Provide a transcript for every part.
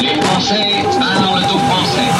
Les Français parlent le français.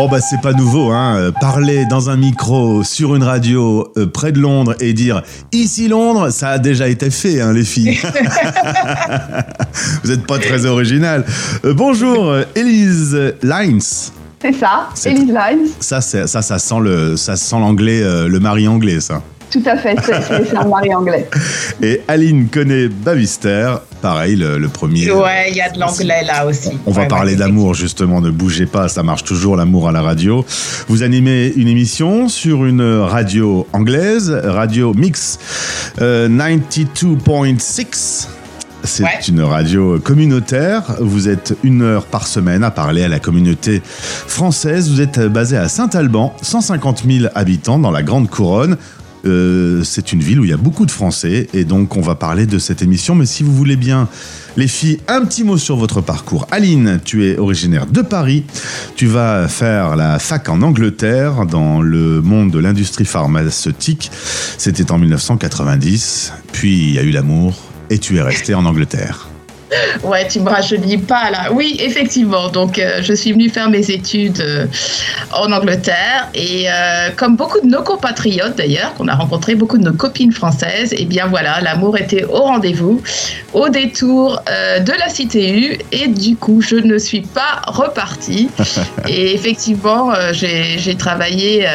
Oh bah c'est pas nouveau, hein. Euh, Parler dans un micro sur une radio euh, près de Londres et dire ici Londres, ça a déjà été fait, hein, les filles. Vous êtes pas très original. Euh, bonjour, Elise Lines. C'est ça, C'est- Elise Lines. Ça, ça, ça sent le, ça sent l'anglais, euh, le mari anglais, ça. Tout à fait, c'est- un mari anglais. Et Aline connaît Bavister, pareil, le, le premier. Ouais, il y a de l'anglais là aussi. On va Ouais, parler ouais, d'amour justement, ne bougez pas, ça marche toujours l'amour à la radio. Vous animez une émission sur une radio anglaise, Radio Mix euh, 92.6. C'est Ouais. une radio communautaire. Vous êtes une heure par semaine à parler à la communauté française. Vous êtes basé à Saint-Alban, 150 000 habitants dans la Grande Couronne. Euh, c'est une ville où il y a beaucoup de Français et donc on va parler de cette émission. Mais si vous voulez bien, les filles, un petit mot sur votre parcours. Aline, tu es originaire de Paris. Tu vas faire la fac en Angleterre dans le monde de l'industrie pharmaceutique. C'était en 1990. Puis il y a eu l'amour et tu es resté en Angleterre. Ouais, tu me rajeunis pas là. Oui, effectivement. Donc, euh, je suis venue faire mes études euh, en Angleterre et euh, comme beaucoup de nos compatriotes d'ailleurs, qu'on a rencontré beaucoup de nos copines françaises, et bien voilà, l'amour était au rendez-vous, au détour de la CTU et du coup, je ne suis pas repartie. et effectivement, j'ai travaillé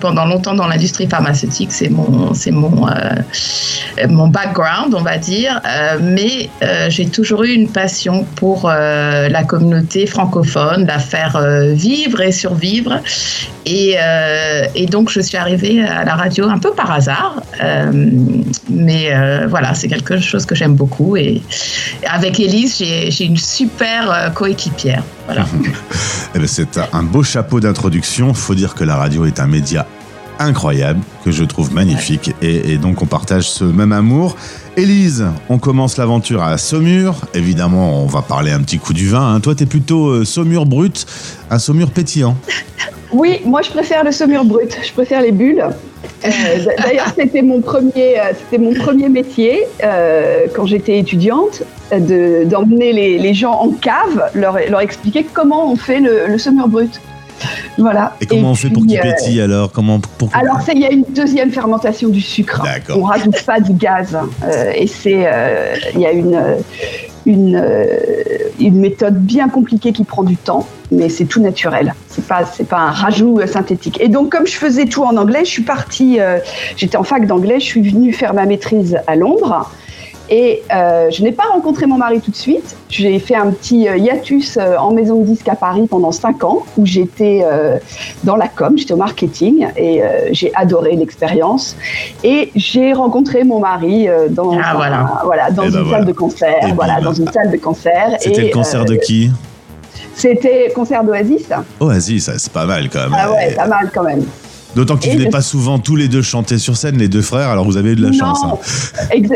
pendant longtemps dans l'industrie pharmaceutique. C'est mon, c'est mon, mon background, on va dire. Mais j'ai toujours eu une passion pour euh, la communauté francophone, la faire euh, vivre et survivre. Et, euh, et donc, je suis arrivée à la radio un peu par hasard. Mais voilà, c'est quelque chose que j'aime beaucoup. Et avec Élise, j'ai une super coéquipière. Eh ben, c'est un beau chapeau d'introduction. Faut dire que la radio est un média incroyable, que je trouve magnifique. Et, donc, on partage ce même amour. Élise, on commence l'aventure à Saumur. Évidemment, on va parler un petit coup du vin. hein. Toi, t'es plutôt euh, Saumur brut, un Saumur pétillant. Oui, moi je préfère le saumur brut, je préfère les bulles. Euh, D'ailleurs, c'était mon premier, euh, mon premier métier quand j'étais étudiante, de- d'emmener les, les gens en cave, leur, leur expliquer comment on fait le saumur brut. Voilà. Et comment on fait pour qu'il euh, pétille alors? Comment pour Alors, c'est- il y a une deuxième fermentation du sucre. On rajoute pas du gaz. Euh, et c'est, euh, il y a une, une, une méthode bien compliquée qui prend du temps, mais c'est tout naturel. C'est pas, c'est pas un rajout synthétique. Et donc, comme je faisais tout en anglais, je suis partie, euh, j'étais en fac d'anglais, je suis venue faire ma maîtrise à Londres. Et euh, je n'ai pas rencontré mon mari tout de suite. J'ai fait un petit euh, hiatus euh, en maison de disque à Paris pendant cinq ans, où j'étais euh, dans la com, j'étais au marketing, et euh, j'ai adoré l'expérience. Et j'ai rencontré mon mari dans, Ah, un- voilà. voilà, dans Eh une ben salle voilà. de concert. Eh ben voilà, voilà. dans une salle de concert. C'était Et, le concert euh, de qui? C'était concert d'Oasis. Oasis, c'est pas mal quand même. Ah ouais, pas mal quand même. D'autant qu'ils venaient je- pas souvent tous les deux chanter sur scène, les deux frères, alors vous avez eu de la chance. hein.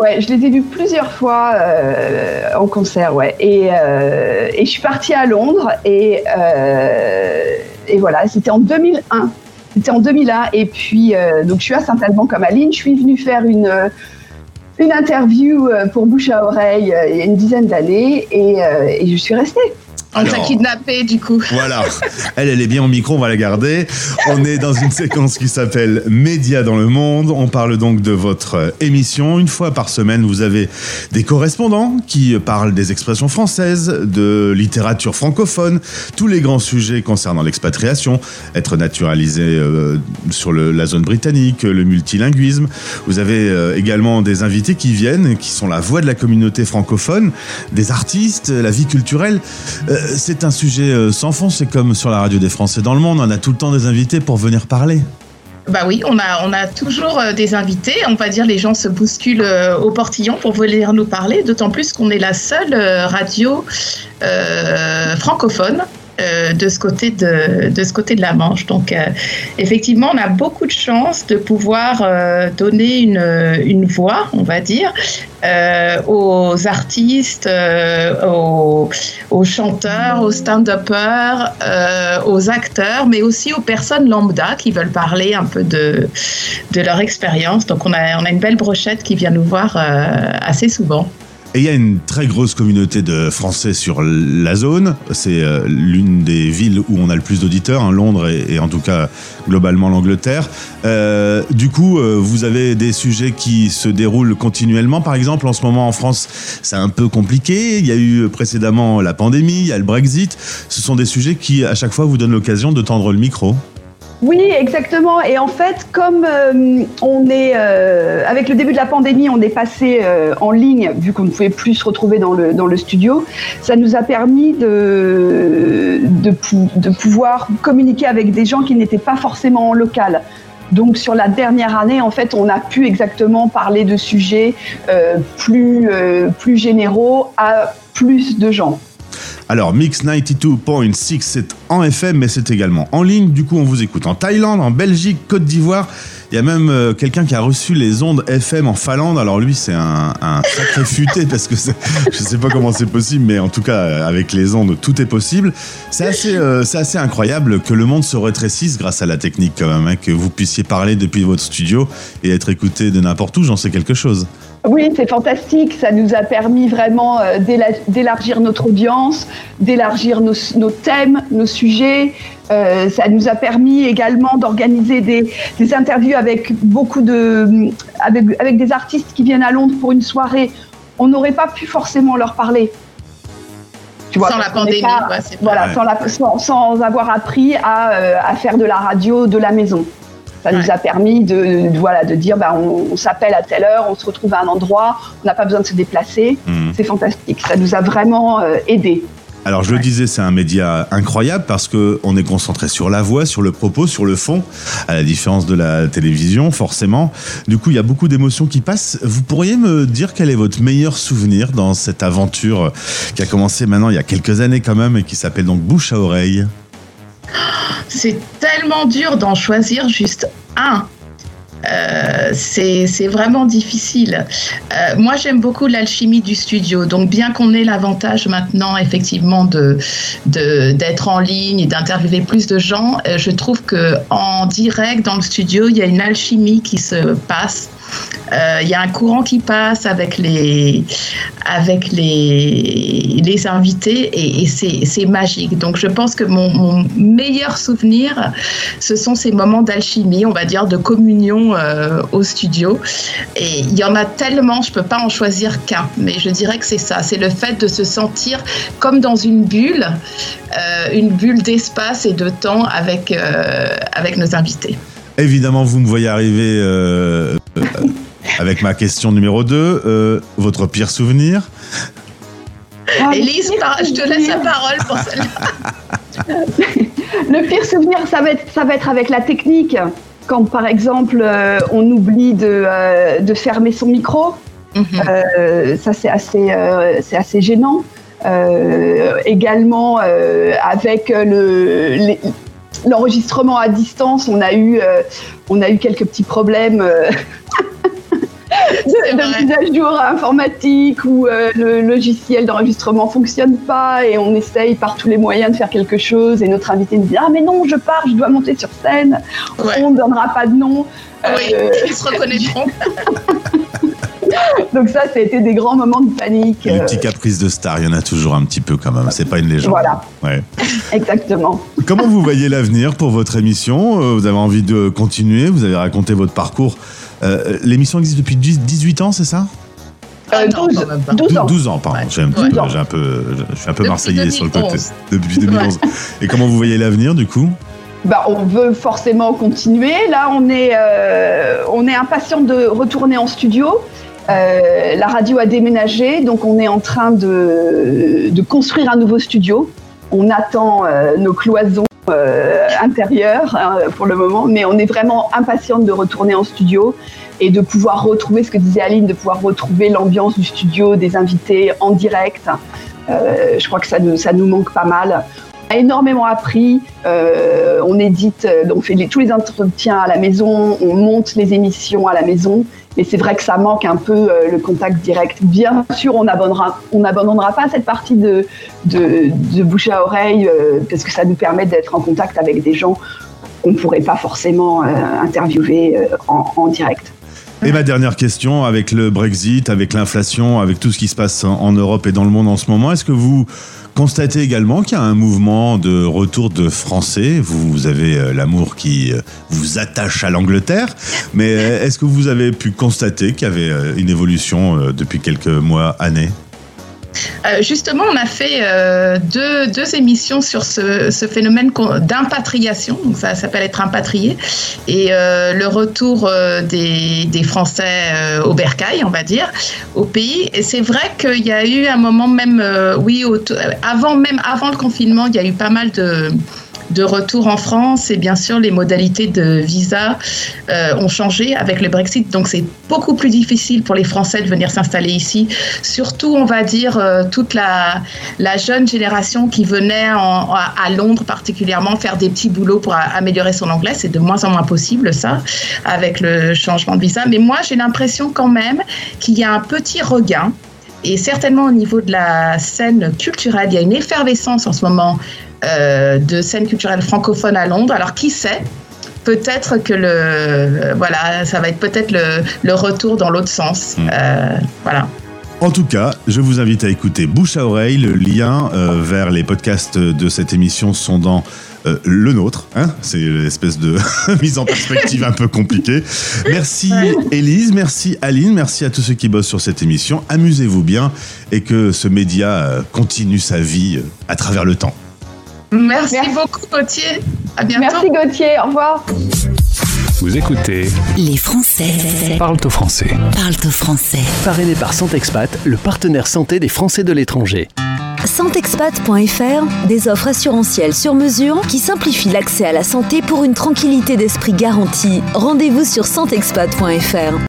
Ouais, je les ai vus plusieurs fois euh, en concert, ouais. Et, euh, et je suis partie à Londres et, euh, et voilà, c'était en 2001. C'était en 2001 et puis donc je suis à Saint-Alban comme Aline. Je suis venue faire une une interview pour Bouche à oreille il y a une dizaine d'années et, et je suis restée. On t'a kidnappé du coup. Voilà, elle, elle est bien au micro, on va la garder. On est dans une séquence qui s'appelle Média dans le monde. On parle donc de votre émission. Une fois par semaine, vous avez des correspondants qui parlent des expressions françaises, de littérature francophone, tous les grands sujets concernant l'expatriation, être naturalisé euh, sur le- la zone britannique, le multilinguisme. Vous avez euh, également des invités qui viennent, qui sont la voix de la communauté francophone, des artistes, la vie culturelle. Euh, c'est un sujet euh, sans fond, c'est comme sur la radio des Français dans le monde, on a tout le temps des invités pour venir parler. Bah oui, on a, on a toujours euh, des invités. On va dire les gens se bousculent euh, au portillon pour venir nous parler, d'autant plus qu'on est la seule radio francophone euh, de ce côté de, de ce côté de la Manche. Donc euh, effectivement, on a beaucoup de chance de pouvoir euh, donner une, une voix, on va dire, aux artistes, aux, aux chanteurs, aux stand-uppers, aux acteurs, mais aussi aux personnes lambda qui veulent parler un peu de, de leur expérience. Donc on a, on a une belle brochette qui vient nous voir assez souvent. Et il y a une très grosse communauté de Français sur la zone. C'est euh, l'une des villes où on a le plus d'auditeurs, hein, Londres et, en tout cas globalement l'Angleterre. Euh, du coup, euh, vous avez des sujets qui se déroulent continuellement. Par exemple, en ce moment en France, c'est un peu compliqué. Il y a eu précédemment la pandémie, il y a le Brexit. Ce sont des sujets qui, à chaque fois, vous donnent l'occasion de tendre le micro. Oui, exactement. Et en fait, comme euh, on est euh, avec le début de la pandémie, on est passé euh, en ligne vu qu'on ne pouvait plus se retrouver dans le dans le studio. Ça nous a permis de de, pou- de pouvoir communiquer avec des gens qui n'étaient pas forcément en local. Donc sur la dernière année, en fait, on a pu exactement parler de sujets plus généraux à plus de gens. Alors, Mix 92.6, c'est en FM, mais c'est également en ligne. Du coup, on vous écoute en Thaïlande, en Belgique, Côte d'Ivoire. Il y a même euh, quelqu'un qui a reçu les ondes FM en Finlande. Alors lui, c'est un, sacré futé parce que je sais pas comment c'est possible, mais en tout cas, euh, avec les ondes, tout est possible. C'est assez, euh, c'est assez incroyable que le monde se rétrécisse grâce à la technique quand même, hein, que vous puissiez parler depuis votre studio et être écouté de n'importe où. J'en sais quelque chose. Oui, c'est fantastique. Ça nous a permis vraiment euh, d'éla- d'élargir notre audience, d'élargir nos, nos thèmes, nos sujets. Euh, ça nous a permis également d'organiser des, des interviews avec beaucoup de, avec, avec des artistes qui viennent à Londres pour une soirée. On n'aurait pas pu forcément leur parler. Tu Sans la pandémie, pas- voilà, sans, la- sans- sans avoir appris à, euh, à faire de la radio de la maison. Ça nous a permis de, de- voilà, de dire bah, on, on s'appelle à telle heure, on se retrouve à un endroit, on n'a pas besoin de se déplacer. Mhm. C'est fantastique. Ça nous a vraiment euh, aidés. Alors je le disais, c'est un média incroyable parce que on est concentré sur la voix, sur le propos, sur le fond, à la différence de la télévision, forcément. Du coup, il y a beaucoup d'émotions qui passent. Vous pourriez me dire quel est votre meilleur souvenir dans cette aventure qui a commencé maintenant il y a quelques années quand même et qui s'appelle donc Bouche à oreille? C'est tellement dur d'en choisir juste un. Euh, c'est vraiment difficile. Euh, moi, j'aime beaucoup l'alchimie du studio. Donc, bien qu'on ait l'avantage maintenant, effectivement, de de- d'être en ligne et d'interviewer plus de gens, euh, je trouve que en direct dans le studio, il y a une alchimie qui se passe. Euh, Il y a un courant qui passe avec les avec les les invités et, et c'est magique. Donc, je pense que mon, meilleur souvenir, ce sont ces moments d'alchimie, on va dire, de communion euh, au studio. Et il y en a tellement, je peux pas en choisir qu'un, mais je dirais que c'est ça, c'est le fait de se sentir comme dans une bulle, euh, une bulle d'espace et de temps avec, euh, avec nos invités. Évidemment, vous me voyez arriver euh, euh, avec ma question numéro 2. votre pire souvenir Ah, Élise, le par- pire je te laisse la souvenir- parole pour celle-là. Le pire souvenir, ça va être, ça va être avec la technique. Quand, par exemple, euh, on oublie de, euh, de fermer son micro, Mhm. Euh, ça c'est assez, euh, c'est assez gênant. Euh, également euh, avec le, les- l'enregistrement à distance, on a eu, euh, on a eu quelques petits problèmes. euh, de, mise à jour informatique où euh, le logiciel d'enregistrement fonctionne pas et on essaye par tous les moyens de faire quelque chose et notre invité nous dit ah mais non je pars je dois monter sur scène Ouais. on ne donnera pas de nom Oui, Euh, ils se reconnaîtront. donc ça ça a été des grands moments de panique Les euh, petits caprices de star, il y en a toujours un petit peu quand même. C'est pas une légende. Voilà. Ouais. exactement Comment vous voyez l'avenir pour votre émission? Euh, Vous avez envie de continuer? Vous avez raconté votre parcours. Euh, L'émission existe depuis 10 18 ans, c'est ça? Ah Euh, non, 12, quand même pas. 12 ans 12 ans, pardon. Ouais. J'ai un, petit Ouais. peu- j'ai un peu, je suis un peu Depuis marseillais sur le côté. 2011. Depuis 2011. Et comment vous voyez l'avenir du coup? Bah, on veut forcément continuer. Là, on est, euh, on est impatient de retourner en studio. Euh, la radio a déménagé, donc on est en train de, construire un nouveau studio. On attend euh, nos cloisons euh, intérieures hein, pour le moment, mais on est vraiment impatiente de retourner en studio et de pouvoir retrouver ce que disait Aline, de pouvoir retrouver l'ambiance du studio, des invités en direct. Je crois que ça nous, ça nous manque pas mal. A énormément appris. Euh, on édite, euh, on fait tous les entretiens à la maison, on monte les émissions à la maison. Mais c'est vrai que ça manque un peu euh, le contact direct. Bien sûr, on n'abandonnera on n'abandonnera pas cette partie de, de, de bouche à oreille parce que ça nous permet d'être en contact avec des gens qu'on ne pourrait pas forcément interviewer en, direct. Et ma dernière question, avec le Brexit, avec l'inflation, avec tout ce qui se passe en Europe et dans le monde en ce moment, est-ce que vous constatez également qu'il y a un mouvement de retour de Français. Vous avez euh, l'amour qui euh, vous attache à l'Angleterre, mais euh, est-ce que vous avez pu constater qu'il y avait une évolution depuis quelques mois, années? Euh, justement, on a fait euh, deux, deux émissions sur ce, ce phénomène d'impatriation, ça s'appelle être impatrié, et euh, le retour des, des Français au bercail, on va dire, au pays. Et c'est vrai qu'il y a eu un moment même, oui, avant même avant le confinement, il y a eu pas mal de de retour en France et bien sûr les modalités de visa euh, ont changé avec le Brexit. Donc c'est beaucoup plus difficile pour les Français de venir s'installer ici. Surtout on va dire euh, toute la, jeune génération qui venait en- à, Londres particulièrement faire des petits boulots pour améliorer son anglais. C'est de moins en moins possible ça avec le changement de visa. Mais moi j'ai l'impression quand même qu'il y a un petit regain. Et certainement au niveau de la scène culturelle, il y a une effervescence en ce moment de scène culturelle francophone à Londres. Alors qui sait? Peut-être que le euh, voilà, ça va être peut-être le, le retour dans l'autre sens. Mm. Euh, voilà. En tout cas, je vous invite à écouter Bouche à oreille. Le lien euh, vers les podcasts de cette émission sont dans euh, le nôtre. Hein C'est l'espèce de mise en perspective un peu compliquée. Merci Élise, merci Aline, merci à tous ceux qui bossent sur cette émission. Amusez-vous bien et que ce média euh, continue sa vie euh, à travers le temps. Merci, Merci. beaucoup Gauthier. À bientôt. Merci Gauthier, au revoir. Vous écoutez Les Français Parle au français. parlent au français. Parrainé par Santexpat, le partenaire santé des Français de l'étranger. Santexpat.fr, des offres assurantielles sur mesure qui simplifient l'accès à la santé pour une tranquillité d'esprit garantie. Rendez-vous sur santexpat.fr.